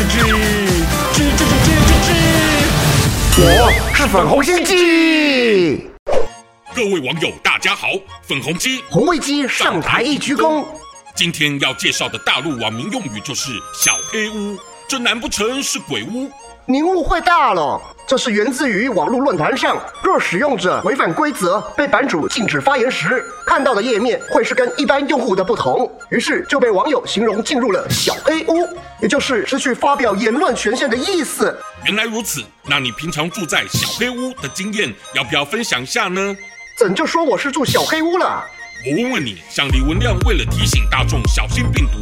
吱吱，吱吱吱吱吱吱，我是粉红心机。各位网友，大家好，粉红鸡红卫鸡上台一鞠躬。今天要介绍的大陆网民用语就是小黑屋，这难不成是鬼屋？您误会大了，这是源自于网络论坛上，若使用者违反规则，被版主禁止发言时，看到的页面会是跟一般用户的不同，于是就被网友形容进入了小黑屋，也就是失去发表言论权限的意思。原来如此，那你平常住在小黑屋的经验，要不要分享下呢？怎就说我是住小黑屋了？我问问你，像李文亮为了提醒大众小心病毒，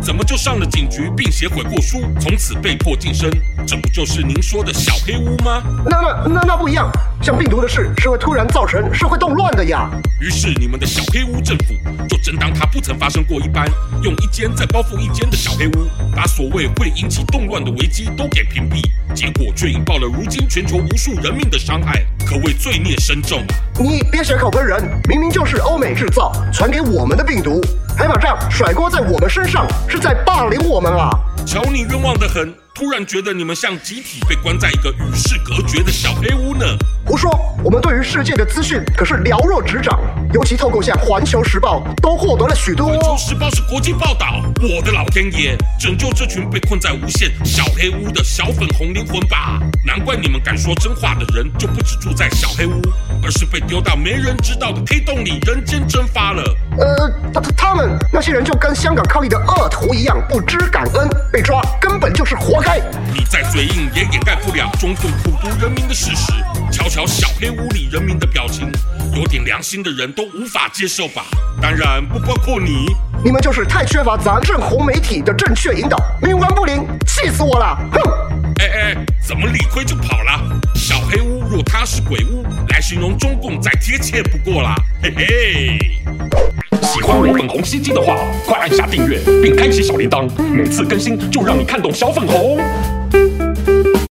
怎么就上了警局并写悔过书，从此被迫晋升？这不就是您说的小黑屋吗？那那那那不一样，像病毒的事是会突然造成社会动乱的呀。于是你们的小黑屋政府就真当它不曾发生过一般，用一间再包覆一间的小黑屋，把所谓会引起动乱的危机都给屏蔽，结果却引爆了如今全球无数人命的伤害，可谓罪孽深重。你别血口喷人，明明就是欧美制造传给我们的病毒。还把账甩锅在我们身上，是在霸凌我们啊！瞧你冤枉的很，突然觉得你们像集体被关在一个与世隔绝的小黑屋呢。胡说，我们对于世界的资讯可是了若指掌，尤其透过像《环球时报》，都获得了许多。《环球时报》是国际报道，我的老天爷，拯救这群被困在无限小黑屋的小粉红灵魂吧！难怪你们敢说真话的人，就不止住在小黑屋，而是被丢到没人知道的黑洞里，人间蒸发了。呃，他他他们那些人就跟香港抗议的恶徒一样，不知感恩，被抓根本就是活该。你再嘴硬也掩盖不了中共苦毒人民的事实。瞧瞧小黑屋里人民的表情，有点良心的人都无法接受吧？当然不包括你。你们就是太缺乏咱正红媒体的正确引导，冥顽不灵，气死我了！哼！哎哎，怎么理亏就跑了？小黑屋若它是鬼屋，来形容中共再贴切不过啦！嘿嘿。喜欢我粉红心机的话，快按下订阅并开启小铃铛，每次更新就让你看懂小粉红。